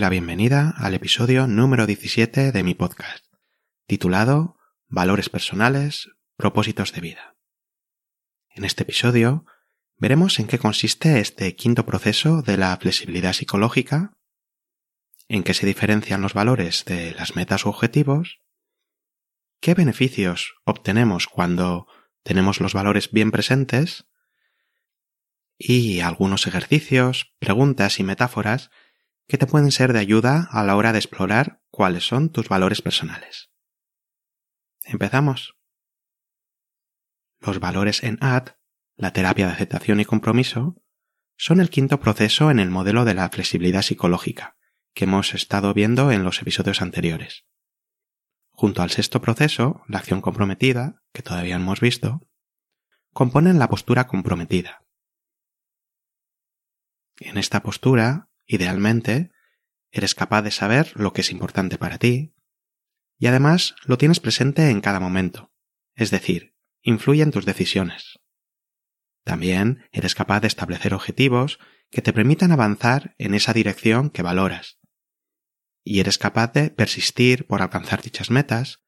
la bienvenida al episodio número 17 de mi podcast, titulado Valores personales, propósitos de vida. En este episodio veremos en qué consiste este quinto proceso de la flexibilidad psicológica, en qué se diferencian los valores de las metas u objetivos, qué beneficios obtenemos cuando tenemos los valores bien presentes y algunos ejercicios, preguntas y metáforas que te pueden ser de ayuda a la hora de explorar cuáles son tus valores personales. Empezamos. Los valores en AD, la terapia de aceptación y compromiso, son el quinto proceso en el modelo de la flexibilidad psicológica que hemos estado viendo en los episodios anteriores. Junto al sexto proceso, la acción comprometida, que todavía hemos visto, componen la postura comprometida. En esta postura Idealmente, eres capaz de saber lo que es importante para ti y además lo tienes presente en cada momento, es decir, influye en tus decisiones. También eres capaz de establecer objetivos que te permitan avanzar en esa dirección que valoras. Y eres capaz de persistir por alcanzar dichas metas,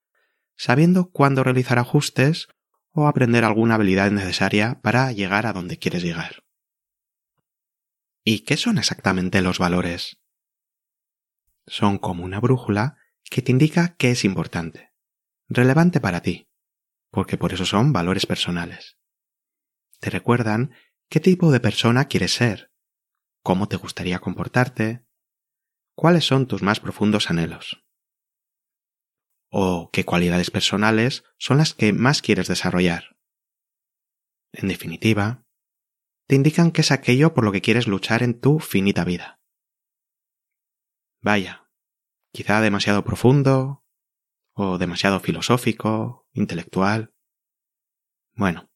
sabiendo cuándo realizar ajustes o aprender alguna habilidad necesaria para llegar a donde quieres llegar. ¿Y qué son exactamente los valores? Son como una brújula que te indica qué es importante, relevante para ti, porque por eso son valores personales. Te recuerdan qué tipo de persona quieres ser, cómo te gustaría comportarte, cuáles son tus más profundos anhelos, o qué cualidades personales son las que más quieres desarrollar. En definitiva, te indican que es aquello por lo que quieres luchar en tu finita vida. Vaya, quizá demasiado profundo, o demasiado filosófico, intelectual. Bueno,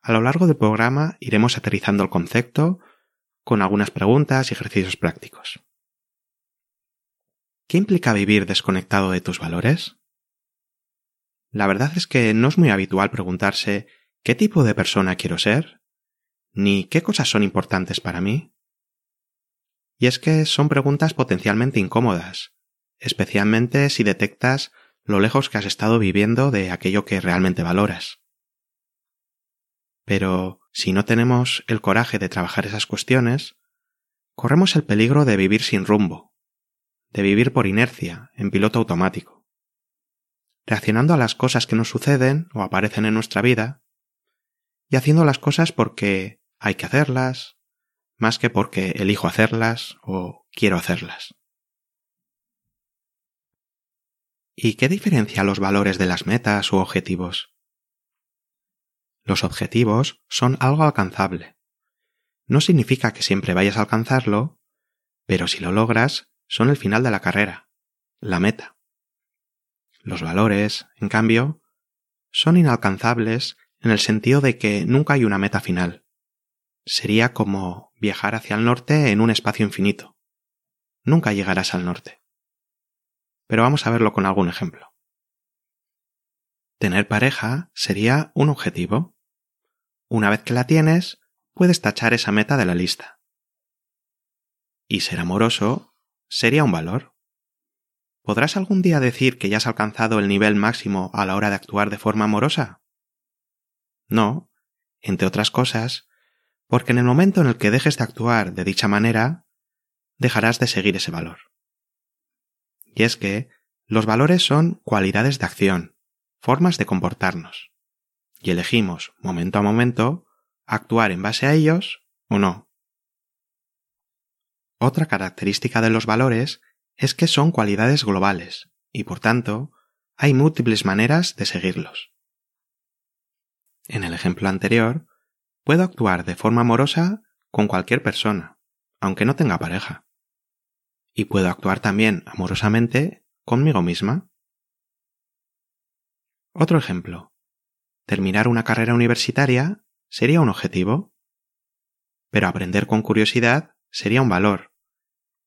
a lo largo del programa iremos aterrizando el concepto con algunas preguntas y ejercicios prácticos. ¿Qué implica vivir desconectado de tus valores? La verdad es que no es muy habitual preguntarse ¿qué tipo de persona quiero ser? Ni qué cosas son importantes para mí. Y es que son preguntas potencialmente incómodas, especialmente si detectas lo lejos que has estado viviendo de aquello que realmente valoras. Pero si no tenemos el coraje de trabajar esas cuestiones, corremos el peligro de vivir sin rumbo, de vivir por inercia, en piloto automático, reaccionando a las cosas que nos suceden o aparecen en nuestra vida, y haciendo las cosas porque hay que hacerlas, más que porque elijo hacerlas o quiero hacerlas. ¿Y qué diferencia los valores de las metas u objetivos? Los objetivos son algo alcanzable. No significa que siempre vayas a alcanzarlo, pero si lo logras, son el final de la carrera, la meta. Los valores, en cambio, son inalcanzables en el sentido de que nunca hay una meta final sería como viajar hacia el norte en un espacio infinito. Nunca llegarás al norte. Pero vamos a verlo con algún ejemplo. Tener pareja sería un objetivo. Una vez que la tienes, puedes tachar esa meta de la lista. Y ser amoroso sería un valor. ¿Podrás algún día decir que ya has alcanzado el nivel máximo a la hora de actuar de forma amorosa? No, entre otras cosas, porque en el momento en el que dejes de actuar de dicha manera, dejarás de seguir ese valor. Y es que los valores son cualidades de acción, formas de comportarnos, y elegimos, momento a momento, actuar en base a ellos o no. Otra característica de los valores es que son cualidades globales, y por tanto, hay múltiples maneras de seguirlos. En el ejemplo anterior, puedo actuar de forma amorosa con cualquier persona, aunque no tenga pareja. Y puedo actuar también amorosamente conmigo misma. Otro ejemplo. Terminar una carrera universitaria sería un objetivo, pero aprender con curiosidad sería un valor,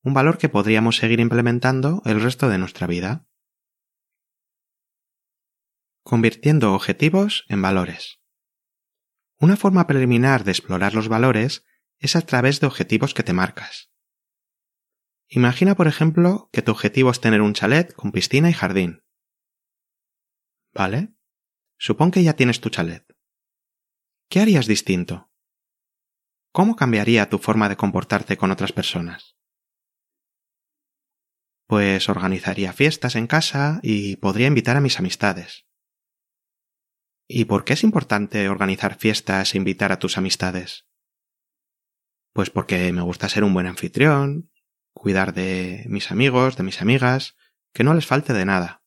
un valor que podríamos seguir implementando el resto de nuestra vida. Convirtiendo objetivos en valores. Una forma preliminar de explorar los valores es a través de objetivos que te marcas. Imagina, por ejemplo, que tu objetivo es tener un chalet con piscina y jardín. ¿Vale? Supón que ya tienes tu chalet. ¿Qué harías distinto? ¿Cómo cambiaría tu forma de comportarte con otras personas? Pues organizaría fiestas en casa y podría invitar a mis amistades. ¿Y por qué es importante organizar fiestas e invitar a tus amistades? Pues porque me gusta ser un buen anfitrión, cuidar de mis amigos, de mis amigas, que no les falte de nada.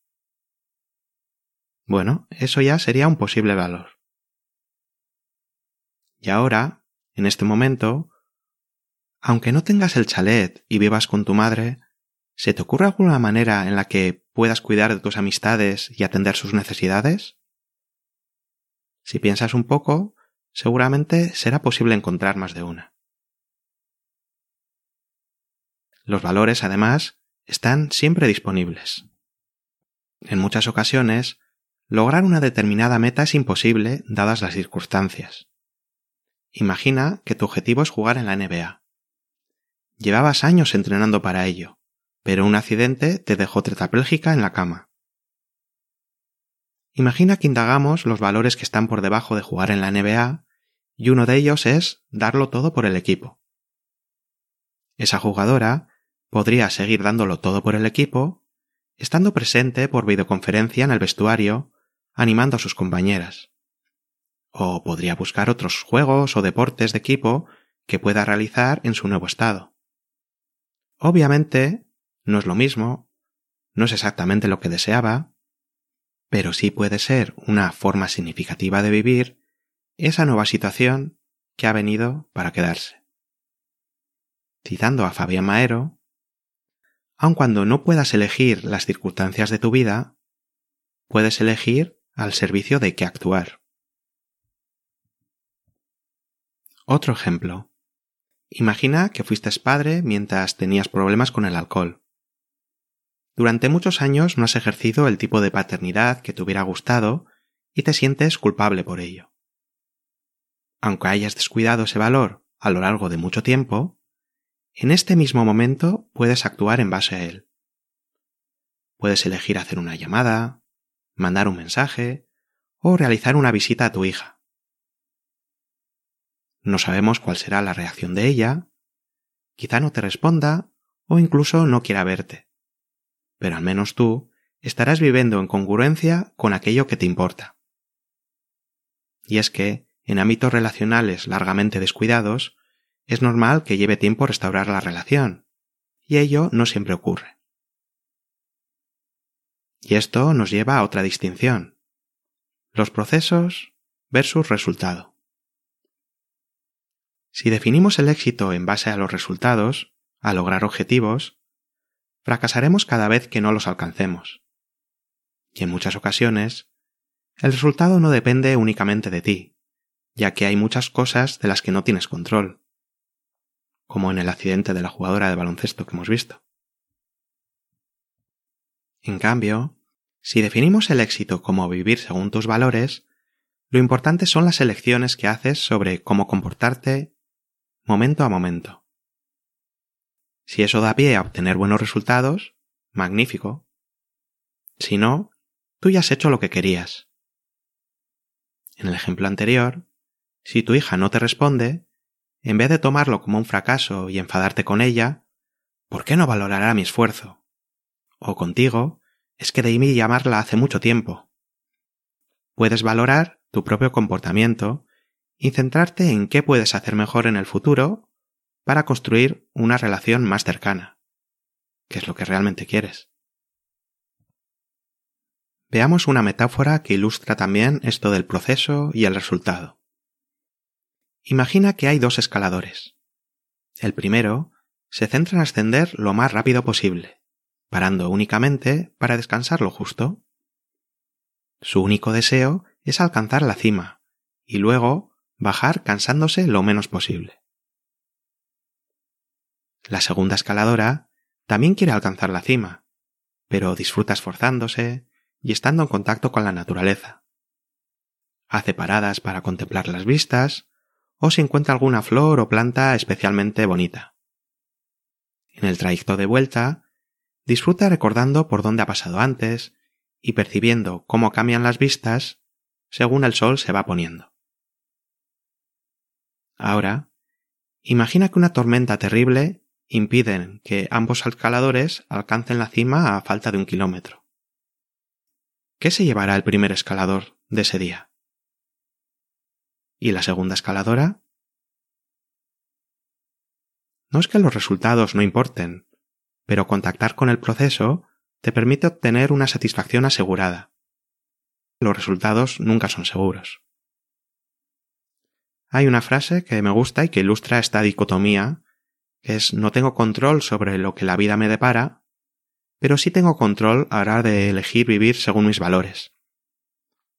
Bueno, eso ya sería un posible valor. Y ahora, en este momento, aunque no tengas el chalet y vivas con tu madre, ¿se te ocurre alguna manera en la que puedas cuidar de tus amistades y atender sus necesidades? Si piensas un poco, seguramente será posible encontrar más de una. Los valores, además, están siempre disponibles. En muchas ocasiones, Lograr una determinada meta es imposible dadas las circunstancias. Imagina que tu objetivo es jugar en la NBA. Llevabas años entrenando para ello, pero un accidente te dejó tetrapléjica en la cama. Imagina que indagamos los valores que están por debajo de jugar en la NBA y uno de ellos es darlo todo por el equipo. Esa jugadora podría seguir dándolo todo por el equipo, estando presente por videoconferencia en el vestuario animando a sus compañeras. O podría buscar otros juegos o deportes de equipo que pueda realizar en su nuevo estado. Obviamente, no es lo mismo, no es exactamente lo que deseaba, pero sí puede ser una forma significativa de vivir esa nueva situación que ha venido para quedarse. Citando a Fabián Maero, aun cuando no puedas elegir las circunstancias de tu vida, puedes elegir al servicio de qué actuar. Otro ejemplo. Imagina que fuiste padre mientras tenías problemas con el alcohol. Durante muchos años no has ejercido el tipo de paternidad que te hubiera gustado y te sientes culpable por ello. Aunque hayas descuidado ese valor a lo largo de mucho tiempo, en este mismo momento puedes actuar en base a él. Puedes elegir hacer una llamada, mandar un mensaje o realizar una visita a tu hija. No sabemos cuál será la reacción de ella, quizá no te responda o incluso no quiera verte. Pero al menos tú estarás viviendo en congruencia con aquello que te importa. Y es que, en ámbitos relacionales largamente descuidados, es normal que lleve tiempo restaurar la relación, y ello no siempre ocurre. Y esto nos lleva a otra distinción. Los procesos versus resultado. Si definimos el éxito en base a los resultados, a lograr objetivos, fracasaremos cada vez que no los alcancemos. Y en muchas ocasiones, el resultado no depende únicamente de ti, ya que hay muchas cosas de las que no tienes control, como en el accidente de la jugadora de baloncesto que hemos visto. En cambio, si definimos el éxito como vivir según tus valores, lo importante son las elecciones que haces sobre cómo comportarte momento a momento. Si eso da pie a obtener buenos resultados, magnífico. Si no, tú ya has hecho lo que querías. En el ejemplo anterior, si tu hija no te responde, en vez de tomarlo como un fracaso y enfadarte con ella, ¿por qué no valorará mi esfuerzo? O contigo, es que mí llamarla hace mucho tiempo. Puedes valorar tu propio comportamiento y centrarte en qué puedes hacer mejor en el futuro para construir una relación más cercana, que es lo que realmente quieres. veamos una metáfora que ilustra también esto del proceso y el resultado. Imagina que hay dos escaladores. El primero se centra en ascender lo más rápido posible, parando únicamente para descansar lo justo. Su único deseo es alcanzar la cima y luego bajar cansándose lo menos posible. La segunda escaladora también quiere alcanzar la cima, pero disfruta esforzándose y estando en contacto con la naturaleza. Hace paradas para contemplar las vistas o si encuentra alguna flor o planta especialmente bonita. En el trayecto de vuelta, disfruta recordando por dónde ha pasado antes y percibiendo cómo cambian las vistas según el sol se va poniendo. Ahora, imagina que una tormenta terrible impide que ambos escaladores alcancen la cima a falta de un kilómetro. ¿Qué se llevará el primer escalador de ese día? ¿Y la segunda escaladora? No es que los resultados no importen, pero contactar con el proceso te permite obtener una satisfacción asegurada. Los resultados nunca son seguros. Hay una frase que me gusta y que ilustra esta dicotomía, es no tengo control sobre lo que la vida me depara, pero sí tengo control a de elegir vivir según mis valores.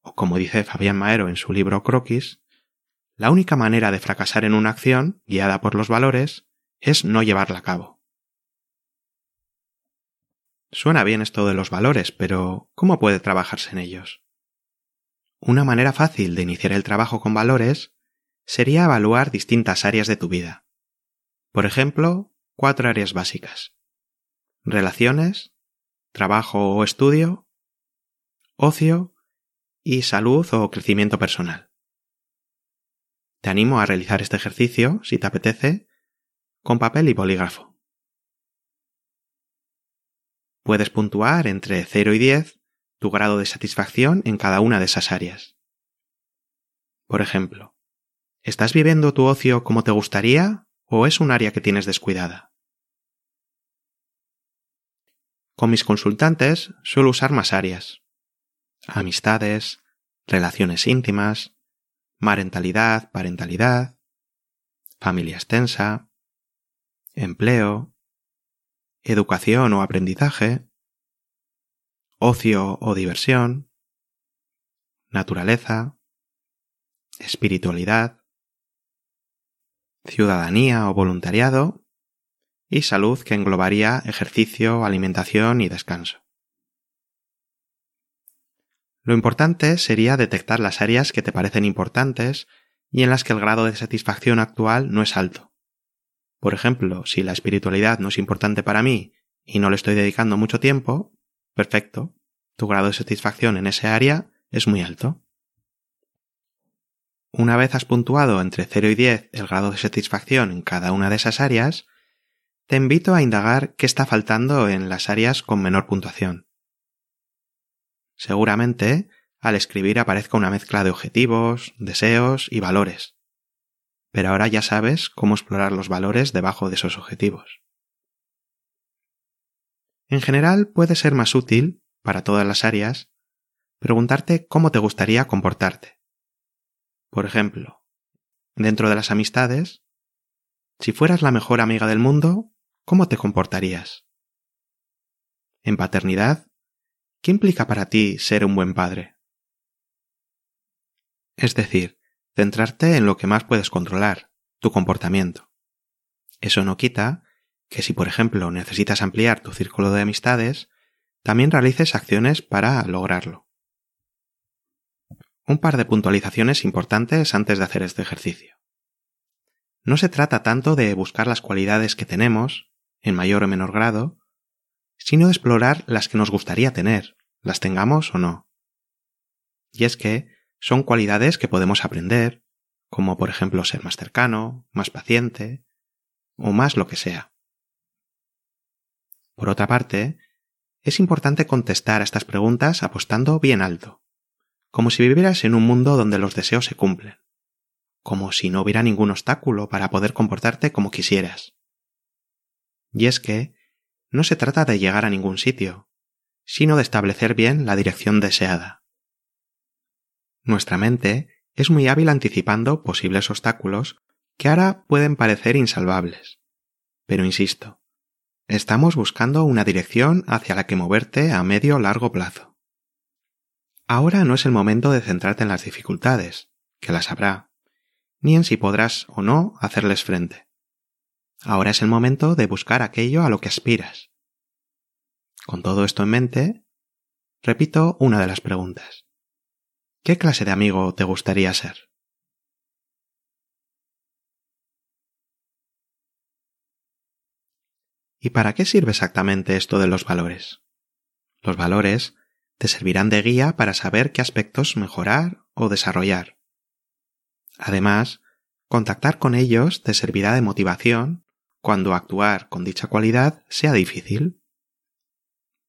O como dice Fabián Maero en su libro Croquis, la única manera de fracasar en una acción, guiada por los valores, es no llevarla a cabo. Suena bien esto de los valores, pero ¿cómo puede trabajarse en ellos? Una manera fácil de iniciar el trabajo con valores sería evaluar distintas áreas de tu vida. Por ejemplo, cuatro áreas básicas. Relaciones, trabajo o estudio, ocio y salud o crecimiento personal. Te animo a realizar este ejercicio, si te apetece, con papel y bolígrafo. Puedes puntuar entre 0 y 10 tu grado de satisfacción en cada una de esas áreas. Por ejemplo, ¿estás viviendo tu ocio como te gustaría o es un área que tienes descuidada? Con mis consultantes suelo usar más áreas. Amistades, relaciones íntimas, marentalidad, parentalidad, familia extensa, empleo, educación o aprendizaje, ocio o diversión, naturaleza, espiritualidad, ciudadanía o voluntariado y salud que englobaría ejercicio, alimentación y descanso. Lo importante sería detectar las áreas que te parecen importantes y en las que el grado de satisfacción actual no es alto. Por ejemplo, si la espiritualidad no es importante para mí y no le estoy dedicando mucho tiempo, perfecto, tu grado de satisfacción en ese área es muy alto. Una vez has puntuado entre 0 y 10 el grado de satisfacción en cada una de esas áreas, te invito a indagar qué está faltando en las áreas con menor puntuación. Seguramente, al escribir aparezca una mezcla de objetivos, deseos y valores. Pero ahora ya sabes cómo explorar los valores debajo de esos objetivos. En general puede ser más útil, para todas las áreas, preguntarte cómo te gustaría comportarte. Por ejemplo, dentro de las amistades, si fueras la mejor amiga del mundo, ¿cómo te comportarías? En paternidad, ¿Qué implica para ti ser un buen padre? Es decir, centrarte en lo que más puedes controlar, tu comportamiento. Eso no quita que si, por ejemplo, necesitas ampliar tu círculo de amistades, también realices acciones para lograrlo. Un par de puntualizaciones importantes antes de hacer este ejercicio. No se trata tanto de buscar las cualidades que tenemos, en mayor o menor grado, sino de explorar las que nos gustaría tener, las tengamos o no. Y es que son cualidades que podemos aprender, como por ejemplo ser más cercano, más paciente, o más lo que sea. Por otra parte, es importante contestar a estas preguntas apostando bien alto, como si vivieras en un mundo donde los deseos se cumplen, como si no hubiera ningún obstáculo para poder comportarte como quisieras. Y es que no se trata de llegar a ningún sitio, sino de establecer bien la dirección deseada. Nuestra mente es muy hábil anticipando posibles obstáculos que ahora pueden parecer insalvables. Pero insisto, estamos buscando una dirección hacia la que moverte a medio largo plazo. Ahora no es el momento de centrarte en las dificultades, que las habrá, ni en si podrás o no hacerles frente. Ahora es el momento de buscar aquello a lo que aspiras. Con todo esto en mente, repito una de las preguntas. ¿Qué clase de amigo te gustaría ser? ¿Y para qué sirve exactamente esto de los valores? Los valores te servirán de guía para saber qué aspectos mejorar o desarrollar. Además, contactar con ellos te servirá de motivación cuando actuar con dicha cualidad sea difícil.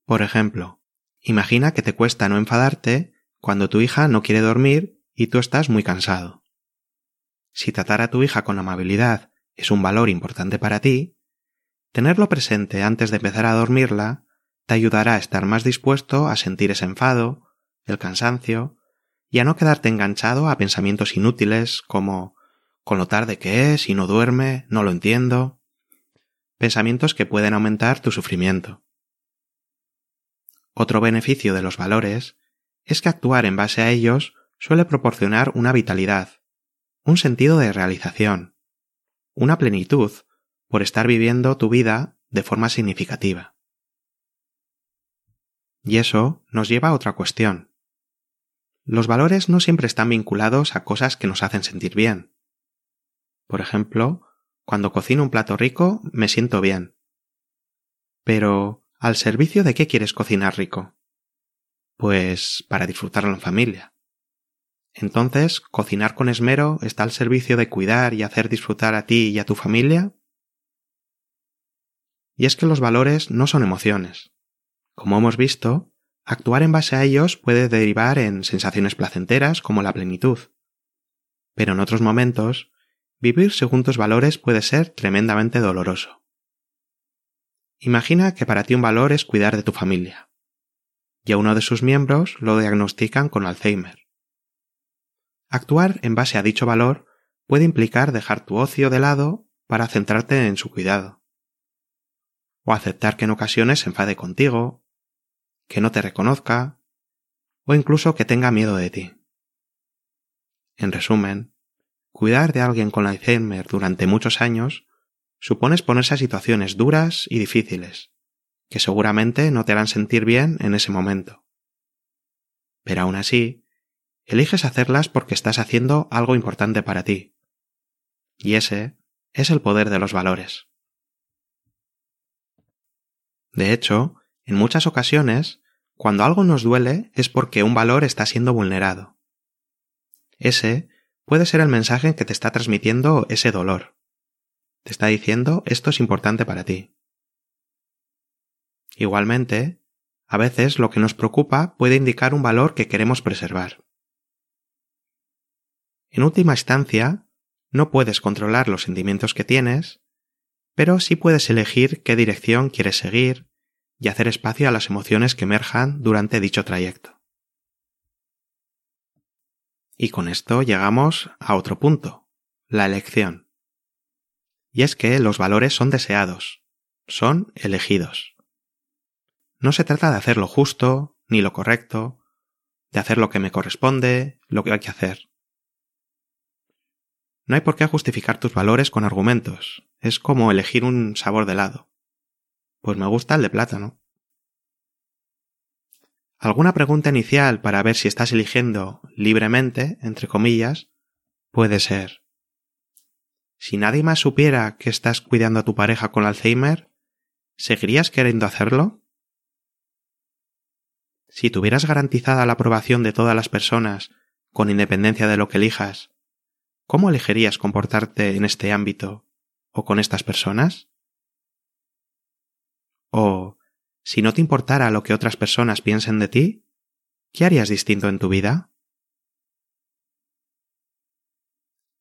Por ejemplo, imagina que te cuesta no enfadarte cuando tu hija no quiere dormir y tú estás muy cansado. Si tratar a tu hija con amabilidad es un valor importante para ti, tenerlo presente antes de empezar a dormirla te ayudará a estar más dispuesto a sentir ese enfado, el cansancio, y a no quedarte enganchado a pensamientos inútiles como con lo tarde que es y no duerme, no lo entiendo pensamientos que pueden aumentar tu sufrimiento. Otro beneficio de los valores es que actuar en base a ellos suele proporcionar una vitalidad, un sentido de realización, una plenitud por estar viviendo tu vida de forma significativa. Y eso nos lleva a otra cuestión. Los valores no siempre están vinculados a cosas que nos hacen sentir bien. Por ejemplo, cuando cocino un plato rico, me siento bien. Pero, ¿al servicio de qué quieres cocinar rico? Pues para disfrutarlo en familia. Entonces, ¿cocinar con esmero está al servicio de cuidar y hacer disfrutar a ti y a tu familia? Y es que los valores no son emociones. Como hemos visto, actuar en base a ellos puede derivar en sensaciones placenteras como la plenitud. Pero en otros momentos Vivir según tus valores puede ser tremendamente doloroso. Imagina que para ti un valor es cuidar de tu familia, y a uno de sus miembros lo diagnostican con Alzheimer. Actuar en base a dicho valor puede implicar dejar tu ocio de lado para centrarte en su cuidado, o aceptar que en ocasiones se enfade contigo, que no te reconozca, o incluso que tenga miedo de ti. En resumen, Cuidar de alguien con Alzheimer durante muchos años supone exponerse a situaciones duras y difíciles, que seguramente no te harán sentir bien en ese momento. Pero aún así, eliges hacerlas porque estás haciendo algo importante para ti. Y ese es el poder de los valores. De hecho, en muchas ocasiones, cuando algo nos duele es porque un valor está siendo vulnerado. Ese puede ser el mensaje que te está transmitiendo ese dolor. Te está diciendo esto es importante para ti. Igualmente, a veces lo que nos preocupa puede indicar un valor que queremos preservar. En última instancia, no puedes controlar los sentimientos que tienes, pero sí puedes elegir qué dirección quieres seguir y hacer espacio a las emociones que emerjan durante dicho trayecto. Y con esto llegamos a otro punto, la elección. Y es que los valores son deseados, son elegidos. No se trata de hacer lo justo, ni lo correcto, de hacer lo que me corresponde, lo que hay que hacer. No hay por qué justificar tus valores con argumentos. Es como elegir un sabor de helado. Pues me gusta el de plátano. Alguna pregunta inicial para ver si estás eligiendo libremente, entre comillas, puede ser si nadie más supiera que estás cuidando a tu pareja con Alzheimer, ¿seguirías queriendo hacerlo? Si tuvieras garantizada la aprobación de todas las personas, con independencia de lo que elijas, ¿cómo elegirías comportarte en este ámbito o con estas personas? ¿O si no te importara lo que otras personas piensen de ti, ¿qué harías distinto en tu vida?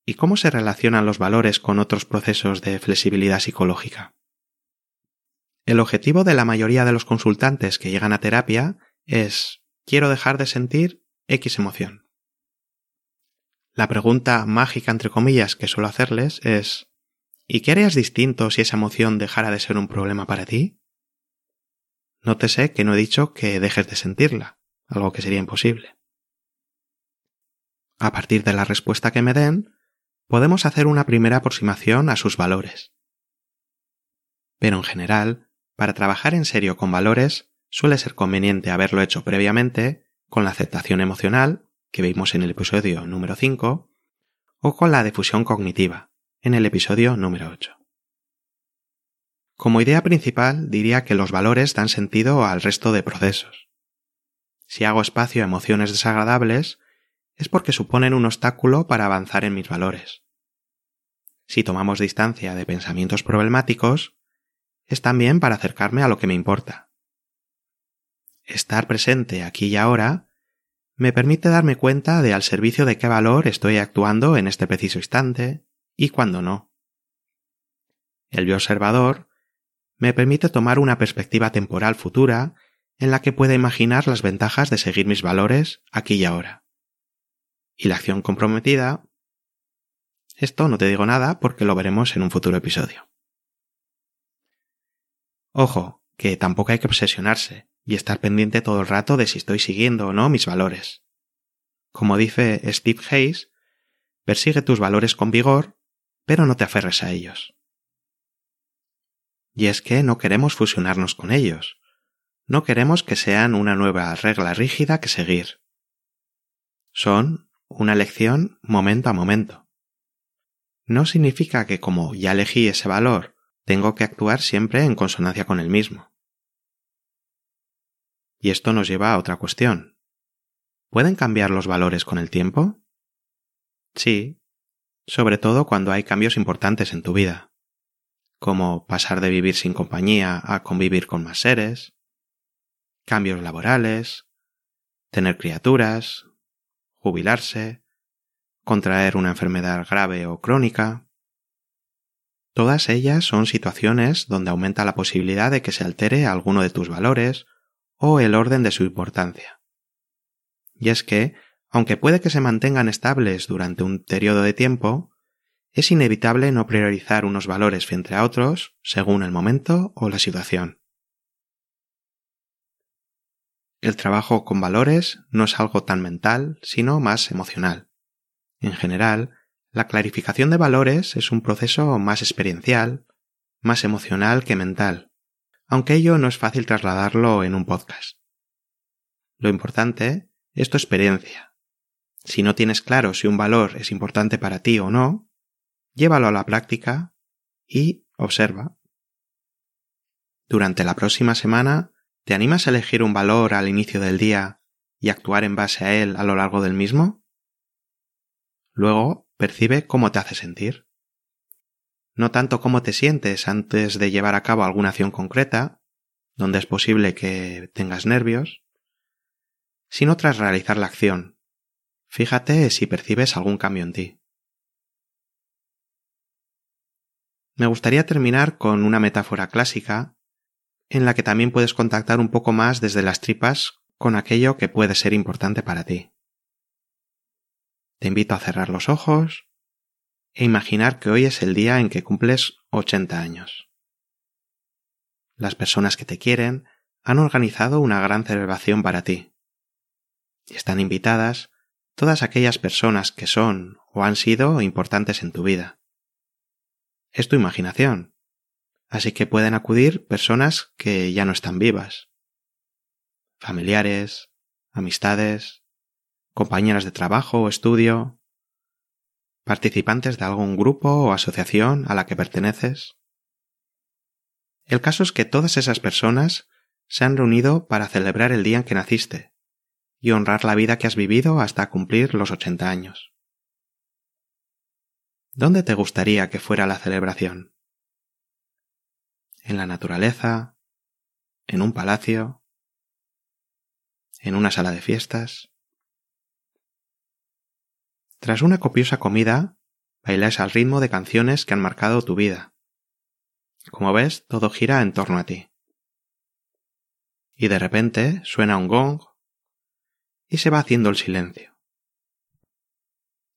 ¿Y cómo se relacionan los valores con otros procesos de flexibilidad psicológica? El objetivo de la mayoría de los consultantes que llegan a terapia es quiero dejar de sentir X emoción. La pregunta mágica entre comillas que suelo hacerles es ¿Y qué harías distinto si esa emoción dejara de ser un problema para ti? Nótese que no he dicho que dejes de sentirla, algo que sería imposible. A partir de la respuesta que me den, podemos hacer una primera aproximación a sus valores. Pero en general, para trabajar en serio con valores, suele ser conveniente haberlo hecho previamente con la aceptación emocional, que vimos en el episodio número 5, o con la difusión cognitiva, en el episodio número 8. Como idea principal diría que los valores dan sentido al resto de procesos. Si hago espacio a emociones desagradables, es porque suponen un obstáculo para avanzar en mis valores. Si tomamos distancia de pensamientos problemáticos, es también para acercarme a lo que me importa. Estar presente aquí y ahora me permite darme cuenta de al servicio de qué valor estoy actuando en este preciso instante y cuándo no. El observador me permite tomar una perspectiva temporal futura en la que pueda imaginar las ventajas de seguir mis valores aquí y ahora. Y la acción comprometida. Esto no te digo nada porque lo veremos en un futuro episodio. Ojo, que tampoco hay que obsesionarse y estar pendiente todo el rato de si estoy siguiendo o no mis valores. Como dice Steve Hayes, persigue tus valores con vigor, pero no te aferres a ellos. Y es que no queremos fusionarnos con ellos. No queremos que sean una nueva regla rígida que seguir. Son una elección momento a momento. No significa que como ya elegí ese valor tengo que actuar siempre en consonancia con el mismo. Y esto nos lleva a otra cuestión. ¿Pueden cambiar los valores con el tiempo? Sí, sobre todo cuando hay cambios importantes en tu vida, como pasar de vivir sin compañía a convivir con más seres, cambios laborales, tener criaturas, jubilarse, contraer una enfermedad grave o crónica. Todas ellas son situaciones donde aumenta la posibilidad de que se altere alguno de tus valores o el orden de su importancia. Y es que, aunque puede que se mantengan estables durante un periodo de tiempo, es inevitable no priorizar unos valores frente a otros según el momento o la situación. El trabajo con valores no es algo tan mental, sino más emocional. En general, la clarificación de valores es un proceso más experiencial, más emocional que mental, aunque ello no es fácil trasladarlo en un podcast. Lo importante es tu experiencia. Si no tienes claro si un valor es importante para ti o no, llévalo a la práctica y observa. Durante la próxima semana, ¿te animas a elegir un valor al inicio del día y actuar en base a él a lo largo del mismo? Luego, percibe cómo te hace sentir. No tanto cómo te sientes antes de llevar a cabo alguna acción concreta, donde es posible que tengas nervios, sino tras realizar la acción. Fíjate si percibes algún cambio en ti. Me gustaría terminar con una metáfora clásica en la que también puedes contactar un poco más desde las tripas con aquello que puede ser importante para ti. Te invito a cerrar los ojos e imaginar que hoy es el día en que cumples 80 años. Las personas que te quieren han organizado una gran celebración para ti. Están invitadas todas aquellas personas que son o han sido importantes en tu vida. Es tu imaginación, así que pueden acudir personas que ya no están vivas. Familiares, amistades, compañeras de trabajo o estudio, participantes de algún grupo o asociación a la que perteneces. El caso es que todas esas personas se han reunido para celebrar el día en que naciste y honrar la vida que has vivido hasta cumplir los ochenta años. ¿Dónde te gustaría que fuera la celebración? ¿En la naturaleza? ¿En un palacio? ¿En una sala de fiestas? Tras una copiosa comida, bailas al ritmo de canciones que han marcado tu vida. Como ves, todo gira en torno a ti. y de repente suena un gong y se va haciendo el silencio.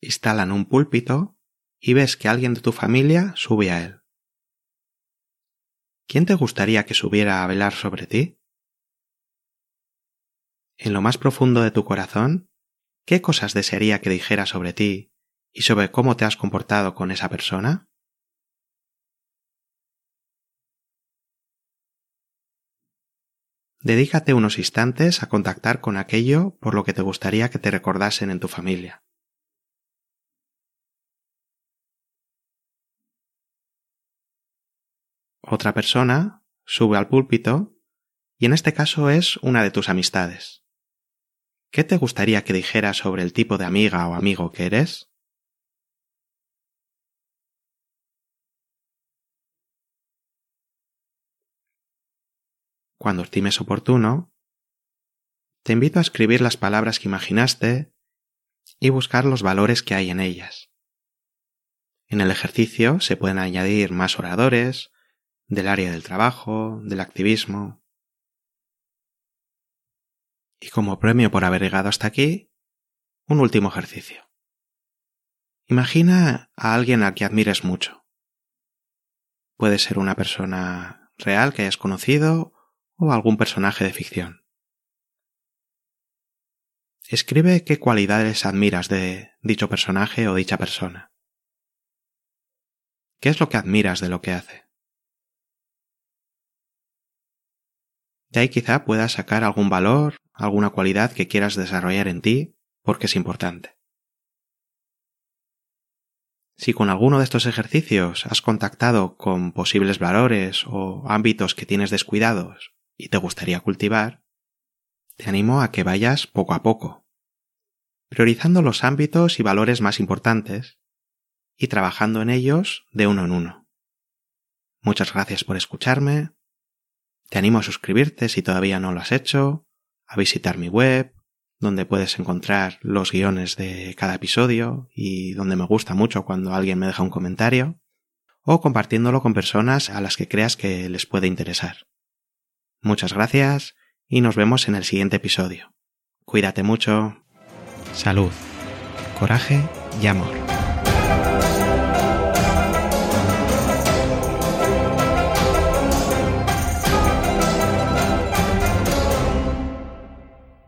Instalan un púlpito y ves que alguien de tu familia sube a él. ¿Quién te gustaría que subiera a velar sobre ti? En lo más profundo de tu corazón, ¿qué cosas desearía que dijera sobre ti y sobre cómo te has comportado con esa persona? Dedícate unos instantes a contactar con aquello por lo que te gustaría que te recordasen en tu familia. Otra persona sube al púlpito y en este caso es una de tus amistades. ¿Qué te gustaría que dijera sobre el tipo de amiga o amigo que eres? cuando estimes oportuno, te invito a escribir las palabras que imaginaste y buscar los valores que hay en ellas. En el ejercicio se pueden añadir más oradores del área del trabajo, del activismo. Y como premio por haber llegado hasta aquí, un último ejercicio. Imagina a alguien al que admires mucho. Puede ser una persona real que hayas conocido o algún personaje de ficción. Escribe qué cualidades admiras de dicho personaje o dicha persona. ¿Qué es lo que admiras de lo que hace? De ahí quizá puedas sacar algún valor, alguna cualidad que quieras desarrollar en ti porque es importante. Si con alguno de estos ejercicios has contactado con posibles valores o ámbitos que tienes descuidados y te gustaría cultivar, te animo a que vayas poco a poco, priorizando los ámbitos y valores más importantes y trabajando en ellos de uno en uno. Muchas gracias por escucharme. Te animo a suscribirte si todavía no lo has hecho, a visitar mi web, donde puedes encontrar los guiones de cada episodio y donde me gusta mucho cuando alguien me deja un comentario, o compartiéndolo con personas a las que creas que les puede interesar. Muchas gracias y nos vemos en el siguiente episodio. Cuídate mucho. Salud, coraje y amor.